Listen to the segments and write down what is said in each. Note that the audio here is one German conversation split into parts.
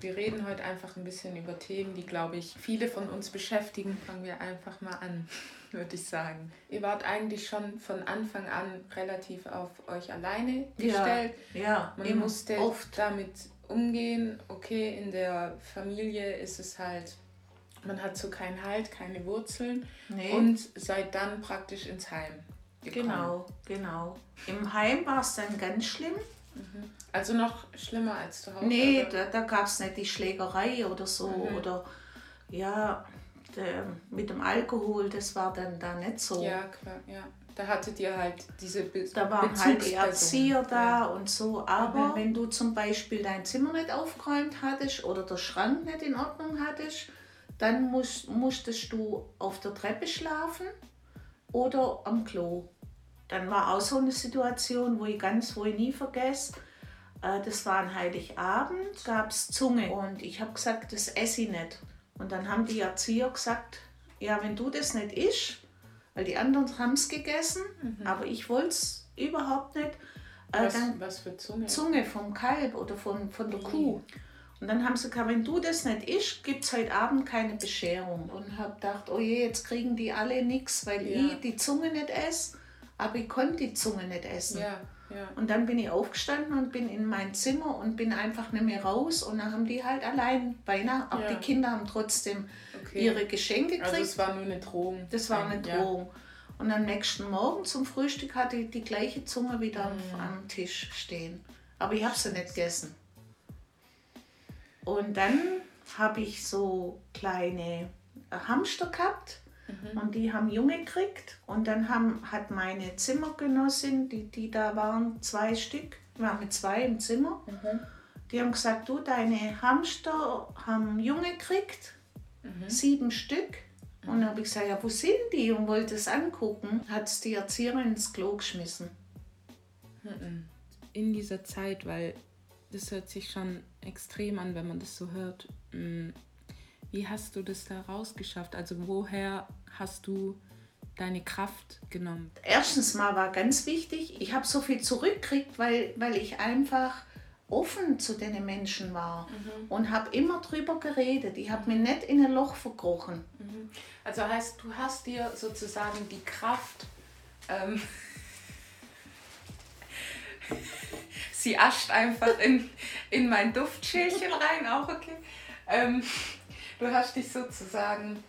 Wir reden heute einfach ein bisschen über Themen, die, glaube ich, viele von uns beschäftigen. Fangen wir einfach mal an, würde ich sagen. Ihr wart eigentlich schon von Anfang an relativ auf euch alleine gestellt. Ja, ja Man musste oft damit umgehen. Okay, in der Familie ist es halt, man hat so keinen Halt, keine Wurzeln. Nee. Und seid dann praktisch ins Heim. Gekommen. Genau, genau. Im Heim war es dann ganz schlimm. Mhm. Also noch schlimmer als zu Hause? Nee, oder? da, da gab es nicht die Schlägerei oder so. Mhm. Oder ja, der, mit dem Alkohol, das war dann da nicht so. Ja, klar, ja. Da hattet ihr halt diese Be Da waren halt die Erzieher da ja. und so. Aber mhm. wenn du zum Beispiel dein Zimmer nicht aufgeräumt hattest oder der Schrank nicht in Ordnung hattest, dann musst, musstest du auf der Treppe schlafen oder am Klo. Dann war auch so eine Situation, wo ich ganz, wo ich nie vergesse. Äh, das war ein Heiligabend, gab es Zunge und ich habe gesagt, das esse ich nicht. Und dann haben die Erzieher gesagt, ja, wenn du das nicht isst, weil die anderen haben es gegessen, mhm. aber ich wollte es überhaupt nicht. Äh, was, dann was für Zunge? Zunge vom Kalb oder von, von der Kuh. Und dann haben sie gesagt, wenn du das nicht isst, gibt es heute Abend keine Bescherung. Und habe gedacht, oh je, jetzt kriegen die alle nichts, weil ja. ich die Zunge nicht esse aber ich konnte die Zunge nicht essen. Ja, ja. Und dann bin ich aufgestanden und bin in mein Zimmer und bin einfach nicht mehr raus. Und dann haben die halt allein beinahe, auch ja. die Kinder haben trotzdem okay. ihre Geschenke gekriegt. Also es war nur eine Drohung. Das war eine Drohung. Und am nächsten Morgen zum Frühstück hatte ich die gleiche Zunge wieder mhm. am Tisch stehen. Aber ich habe sie nicht gegessen. Und dann habe ich so kleine Hamster gehabt Mhm. Und die haben Junge gekriegt. Und dann haben, hat meine Zimmergenossin, die, die da waren, zwei Stück, wir waren mit zwei im Zimmer, mhm. die haben gesagt, du, deine Hamster haben Junge gekriegt, mhm. sieben Stück. Und dann habe ich gesagt, ja, wo sind die? Und wollte es angucken. Hat es die Erzieherin ins Klo geschmissen. Mhm. In dieser Zeit, weil das hört sich schon extrem an, wenn man das so hört. Wie hast du das da rausgeschafft? Also woher hast du deine Kraft genommen? Erstens mal war ganz wichtig, ich habe so viel zurückgekriegt, weil, weil ich einfach offen zu den Menschen war mhm. und habe immer drüber geredet. Ich habe mir nicht in ein Loch verkrochen. Mhm. Also heißt, du hast dir sozusagen die Kraft, ähm, sie ascht einfach in, in mein Duftschälchen rein, auch okay. Ähm, du hast dich sozusagen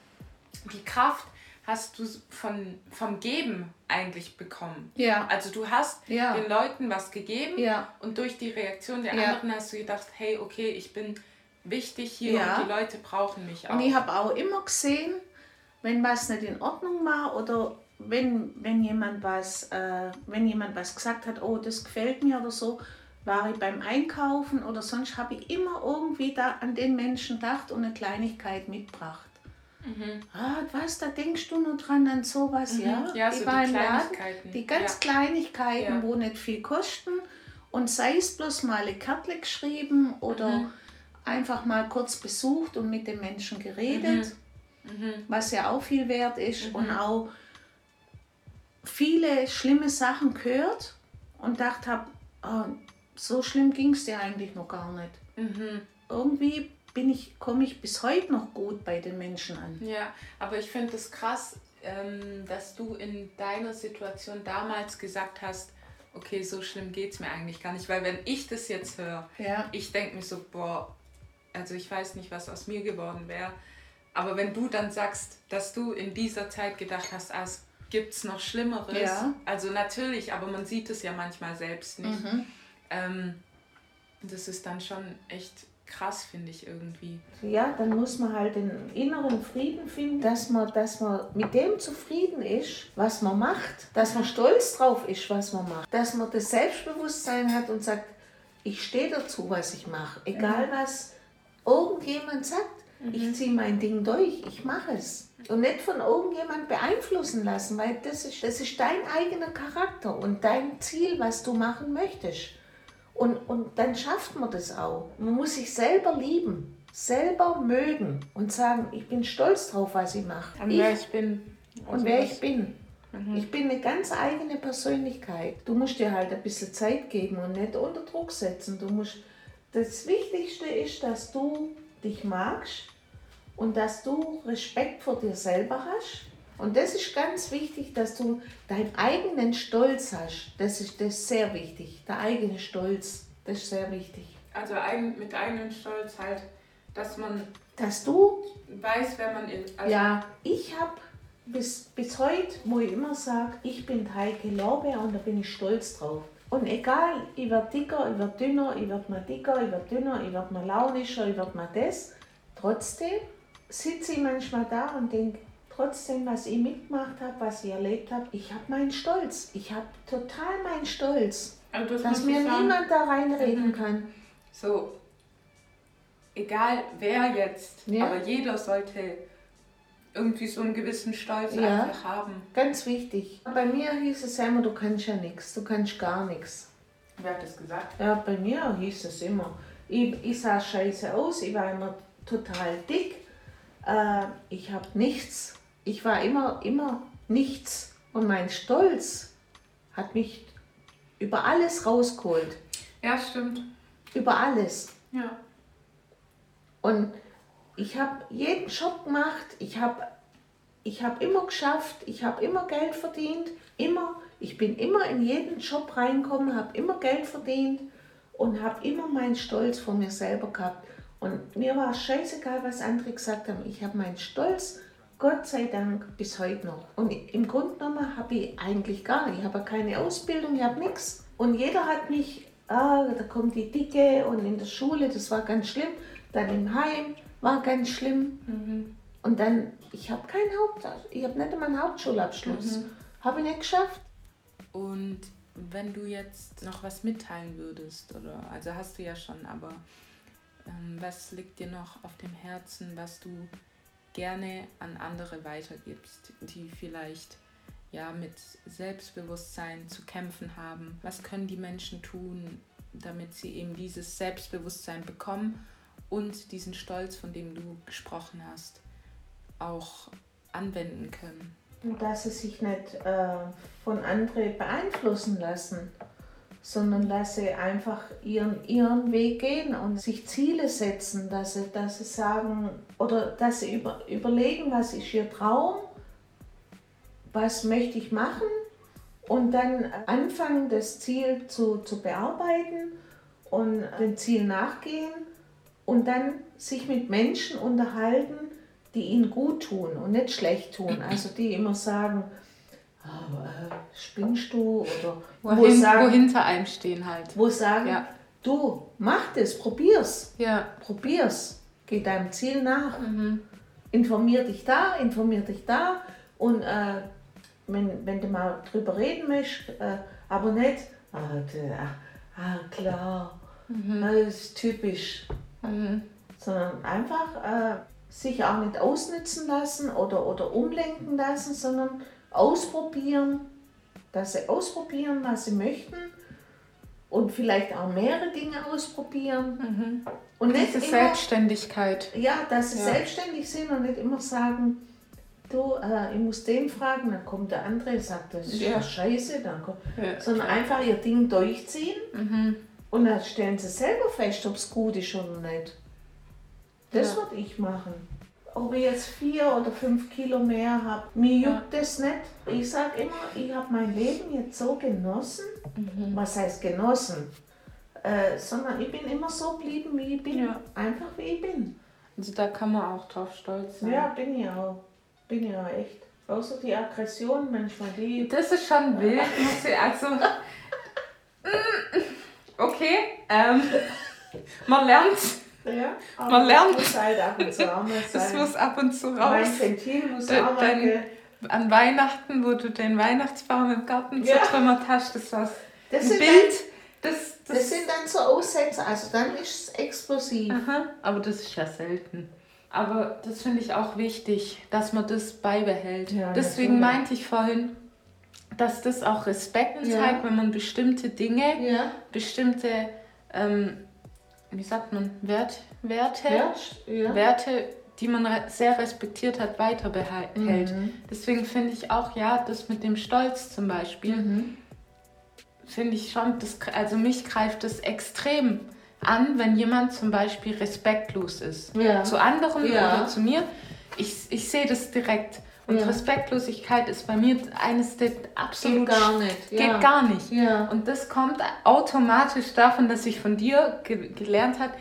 die Kraft hast du von, vom Geben eigentlich bekommen. Ja. Also du hast ja. den Leuten was gegeben ja. und durch die Reaktion der ja. anderen hast du gedacht, hey, okay, ich bin wichtig hier und die Leute brauchen mich auch. Und ich habe auch immer gesehen, wenn was nicht in Ordnung war oder wenn, wenn, jemand was, äh, wenn jemand was gesagt hat, oh, das gefällt mir oder so, war ich beim Einkaufen oder sonst habe ich immer irgendwie da an den Menschen gedacht und eine Kleinigkeit mitgebracht. Mhm. Ah, was, da denkst du nur dran an sowas, mhm. ja? Ja, so die Kleinigkeiten. die ganz ja. Kleinigkeiten, ja. wo nicht viel kosten und sei es bloß mal eine Karte geschrieben oder mhm. einfach mal kurz besucht und mit den Menschen geredet, mhm. Mhm. was ja auch viel wert ist und mhm. auch viele schlimme Sachen gehört und dachte habe, oh, so schlimm ging es dir eigentlich noch gar nicht. Irgendwie bin ich, komme ich bis heute noch gut bei den Menschen an. Ja, aber ich finde es krass, ähm, dass du in deiner Situation damals gesagt hast, okay, so schlimm geht es mir eigentlich gar nicht. Weil wenn ich das jetzt höre, ja. ich denke mir so, boah, also ich weiß nicht, was aus mir geworden wäre. Aber wenn du dann sagst, dass du in dieser Zeit gedacht hast, ah, es gibt noch Schlimmeres. Ja. Also natürlich, aber man sieht es ja manchmal selbst nicht. Mhm. Ähm, das ist dann schon echt krass, finde ich irgendwie. Ja, dann muss man halt den inneren Frieden finden, dass man, dass man mit dem zufrieden ist, was man macht, dass man stolz drauf ist, was man macht, dass man das Selbstbewusstsein hat und sagt, ich stehe dazu, was ich mache, egal mhm. was irgendjemand sagt. Mhm. Ich ziehe mein Ding durch, ich mache es. Und nicht von irgendjemand beeinflussen lassen, weil das ist, das ist dein eigener Charakter und dein Ziel, was du machen möchtest. Und, und dann schafft man das auch. Man muss sich selber lieben, selber mögen und sagen, ich bin stolz drauf, was ich mache. Und wer ich bin. Und wer ich bin. Mhm. Ich bin eine ganz eigene Persönlichkeit. Du musst dir halt ein bisschen Zeit geben und nicht unter Druck setzen. Du musst Das Wichtigste ist, dass du dich magst und dass du Respekt vor dir selber hast. Und das ist ganz wichtig, dass du deinen eigenen Stolz hast. Das ist, das ist sehr wichtig. Der eigene Stolz, das ist sehr wichtig. Also ein, mit eigenem Stolz halt, dass man Dass du, weiß, wer man ist. Also ja, ich habe bis, bis heute, wo ich immer sage, ich bin Heike Lorbeer und da bin ich stolz drauf. Und egal, ich werde dicker, ich werde dünner, ich werde mal dicker, ich werde dünner, ich werde mal launischer, ich werde mal das. Trotzdem sitze ich manchmal da und denke, trotzdem, was ich mitgemacht habe, was ich erlebt habe, ich habe meinen Stolz. Ich habe total meinen Stolz, also das dass mir sagen, niemand da reinreden Mhm. kann. So, egal wer jetzt, Ja. aber jeder sollte irgendwie so einen gewissen Stolz Ja. einfach haben. Ganz wichtig. Bei mir hieß es immer, du kannst ja nichts, du kannst gar nichts. Wer hat das gesagt? Ja, bei mir hieß es immer. Ich, ich sah scheiße aus, ich war immer total dick. Äh, ich habe nichts. Ich war immer, immer nichts. Und mein Stolz hat mich über alles rausgeholt. Ja, stimmt. Über alles. Ja. Und ich habe jeden Job gemacht, ich habe ich hab immer geschafft, ich habe immer Geld verdient, immer. Ich bin immer in jeden Job reingekommen, habe immer Geld verdient und habe immer meinen Stolz vor mir selber gehabt. Und mir war scheißegal, was andere gesagt haben. Ich habe meinen Stolz, Gott sei Dank, bis heute noch. Und im Grunde genommen habe ich eigentlich gar nicht. Ich habe keine Ausbildung, ich habe nichts. Und jeder hat mich, ah, da kommt die Dicke und in der Schule, das war ganz schlimm. Dann im Heim war ganz schlimm. Mhm. Und dann, ich habe keinen Haupt, ich habe nicht einmal einen Hauptschulabschluss. Habe ich nicht geschafft. Und wenn du jetzt noch was mitteilen würdest, oder also hast du ja schon, aber ähm, was liegt dir noch auf dem Herzen, was du gerne an andere weitergibst, die vielleicht ja mit Selbstbewusstsein zu kämpfen haben? Was können die Menschen tun, damit sie eben dieses Selbstbewusstsein bekommen und diesen Stolz, von dem du gesprochen hast, auch anwenden können? Dass sie sich nicht äh, von anderen beeinflussen lassen, sondern dass sie einfach ihren, ihren Weg gehen und sich Ziele setzen, dass sie, dass sie sagen oder dass sie über, überlegen, was ist ihr Traum, was möchte ich machen und dann anfangen, das Ziel zu, zu bearbeiten und dem Ziel nachgehen und dann sich mit Menschen unterhalten, die ihnen gut tun und nicht schlecht tun. Also die immer sagen, spinnst du oder wo Wohin, sagen, wo hinter einem stehen halt. wo sagen Ja. du, mach das, probier's, Ja. probier's, geh deinem Ziel nach, Mhm. informier dich da, informier dich da und äh, wenn, wenn du mal drüber reden möchtest, äh, aber nicht, ah, ah, ah klar, das ist typisch, Mhm. sondern einfach äh, sich auch nicht ausnützen lassen oder, oder umlenken lassen, sondern ausprobieren, dass sie ausprobieren, was sie möchten und vielleicht auch mehrere Dinge ausprobieren und nicht Diese immer, Selbstständigkeit. ja, dass sie Ja. selbstständig sind und nicht immer sagen, du, äh, ich muss den fragen, dann kommt der andere und sagt, das ist ja, Ja. scheiße, dann kommt, Ja. sondern einfach ihr Ding durchziehen Mhm. und dann stellen sie selber fest, ob es gut ist oder nicht. Das würde ich machen. Ob ich jetzt vier oder fünf Kilo mehr habe, mir Ja. juckt das nicht. Ich sage immer, ich habe mein Leben jetzt so genossen. Mhm. Was heißt genossen? Äh, sondern ich bin immer so geblieben, wie ich bin. Ja. Einfach wie ich bin. Also da kann man auch drauf stolz sein. Ja, bin ich auch. Bin ich auch echt. Außer die Aggression manchmal, die. Das ist schon wild, muss ich also. Okay, ähm, man lernt, Ja, Man lernt. Das muss halt ab und zu auch mal das muss ab und zu raus. mein Ventil muss De- auch mal. dein- An Weihnachten, wo du den Weihnachtsbaum im Garten Ja. zertrümmert hast, das war Das ein Bild. Das, das, Das sind dann so Aussätze, also dann ist es explosiv. Aha, aber das ist ja selten. Aber das finde ich auch wichtig, dass man das beibehält. Ja, Deswegen natürlich. meinte ich vorhin, dass das auch Respekt Ja. zeigt, wenn man bestimmte Dinge, Ja, bestimmte, ähm, wie sagt man, Wert, Werte, ja, ja. Werte, die man sehr respektiert hat, weiter behält. Mhm. Deswegen finde ich auch, ja, das mit dem Stolz zum Beispiel, Mhm. finde ich schon, das, also mich greift das extrem, an, wenn jemand zum Beispiel respektlos ist. Ja. Zu anderen Ja. oder zu mir. Ich, ich sehe das direkt. Und Ja. Respektlosigkeit ist bei mir eines der absolut Geht gar nicht. Geht ja. gar nicht. Ja. Und das kommt automatisch davon, dass ich von dir ge gelernt hat,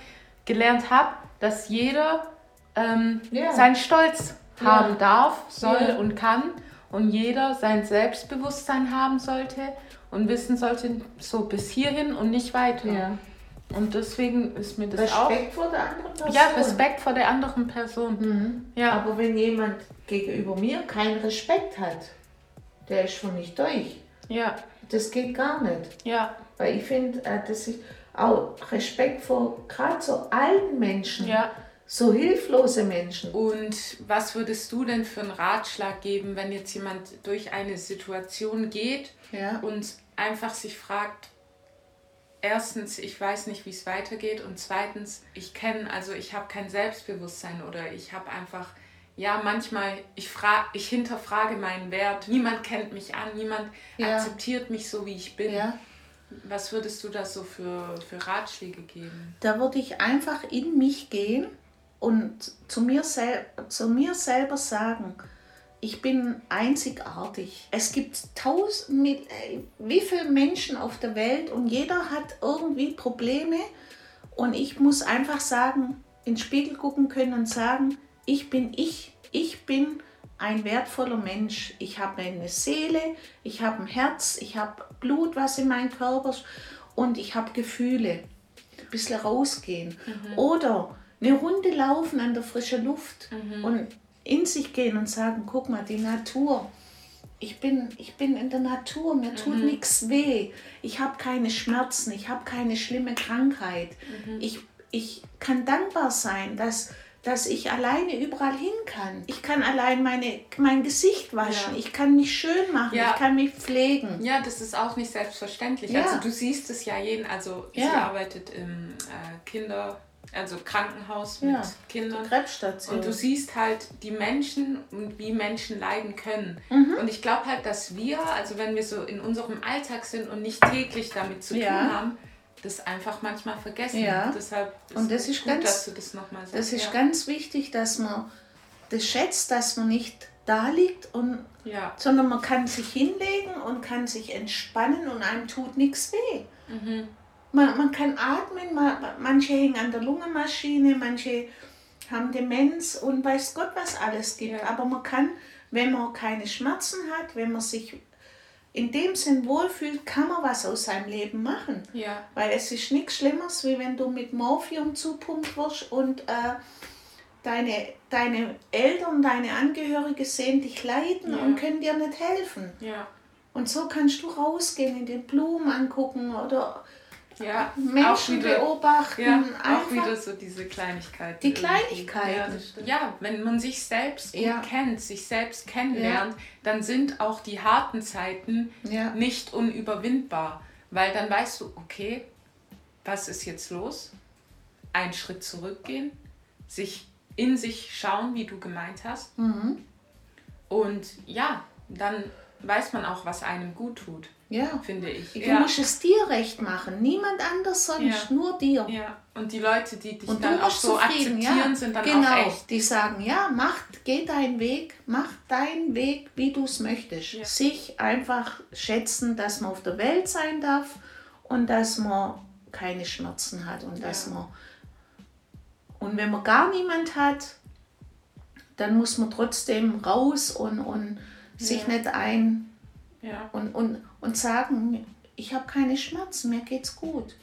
gelernt habe, dass jeder ähm, seinen Stolz haben darf, soll und kann und jeder sein Selbstbewusstsein haben sollte und wissen sollte, so bis hierhin und nicht weiter. Und deswegen ist mir das auch. Respekt vor der anderen Person. Ja, Respekt vor der anderen Person. Mhm. Ja. Aber wenn jemand gegenüber mir keinen Respekt hat, der ist für mich durch. Ja, Das geht gar nicht. ja, Weil ich finde, äh, dass ich auch Respekt vor gerade so alten Menschen, ja. so hilflose Menschen. Und was würdest du denn für einen Ratschlag geben, wenn jetzt jemand durch eine Situation geht Ja. und einfach sich fragt, erstens, ich weiß nicht, wie es weitergeht und zweitens, ich kenne, also ich habe kein Selbstbewusstsein oder ich habe einfach, ja, manchmal, ich, fra ich hinterfrage meinen Wert, niemand kennt mich an, niemand Ja. akzeptiert mich so, wie ich bin. ja. Was würdest du da so für, für Ratschläge geben? Da würde ich einfach in mich gehen und zu mir, sel zu mir selber sagen, ich bin einzigartig. Es gibt tausend, mit, äh, wie viele Menschen auf der Welt und jeder hat irgendwie Probleme und ich muss einfach sagen, in den Spiegel gucken können und sagen, ich bin ich, ich bin ein wertvoller Mensch. Ich habe eine Seele, ich habe ein Herz, ich habe Blut, was in meinem Körper ist und ich habe Gefühle. Ein bisschen rausgehen. Oder eine Runde laufen an der frischen Luft und in sich gehen und sagen, guck mal, die Natur. Ich bin, ich bin in der Natur, mir tut nichts weh. Ich habe keine Schmerzen, ich habe keine schlimme Krankheit. Ich, ich kann dankbar sein, dass, dass ich alleine überall hin kann. Ich kann allein meine, mein Gesicht waschen, Ja. ich kann mich schön machen, Ja. ich kann mich pflegen. Ja, das ist auch nicht selbstverständlich. Ja. Also du siehst es ja jeden, also sie arbeitet im äh, Kinder, also Krankenhaus Ja. mit Kindern. Krebsstation. Und du siehst halt die Menschen und wie Menschen leiden können. Mhm. Und ich glaube halt, dass wir, also wenn wir so in unserem Alltag sind und nicht täglich damit zu Ja. tun haben, das einfach manchmal vergessen. Ja. Deshalb Und das ist gut, ganz- dass du das nochmal sagst. Das ist ja. ganz wichtig, dass man das schätzt, dass man nicht da liegt, und, ja. sondern man kann sich hinlegen und kann sich entspannen und einem tut nichts weh. Mhm. Man, man kann atmen, man, manche hängen an der Lungenmaschine, manche haben Demenz und weiß Gott, was alles gibt. Ja. Aber man kann, wenn man keine Schmerzen hat, wenn man sich in dem Sinn wohlfühlt, kann man was aus seinem Leben machen. Ja. Weil es ist nichts Schlimmeres, wie wenn du mit Morphium zupumpt wirst und äh, deine, deine Eltern, deine Angehörige sehen dich leiden Ja. und können dir nicht helfen. Ja. Und so kannst du rausgehen, in den Blumen angucken oder Ja. Menschen auch wieder, beobachten. Ja, auch wieder so diese Kleinigkeiten. Die. Kleinigkeiten. Ja, ja, wenn man sich selbst Ja. kennt, sich selbst kennenlernt, dann sind auch die harten Zeiten Ja. nicht unüberwindbar. Weil dann weißt du, okay, was ist jetzt los? Einen Schritt zurückgehen, sich in sich schauen, wie du gemeint hast. Mhm. Und ja, dann weiß man auch, was einem gut tut, ja. finde ich. Du ja. musst es dir recht machen, niemand anders sonst, Ja. nur dir. ja. Und die Leute, die dich Und dann auch so akzeptieren, ja. sind dann genau. auch echt. Die sagen, ja, mach, geh deinen Weg, mach deinen Weg, wie du es möchtest. Ja. Sich einfach schätzen, dass man auf der Welt sein darf und dass man keine Schmerzen hat und dass man und wenn man gar niemand hat, dann muss man trotzdem raus und, und sich Ja. nicht ein Ja. und, und, und sagen, ich habe keine Schmerzen, mir geht's gut.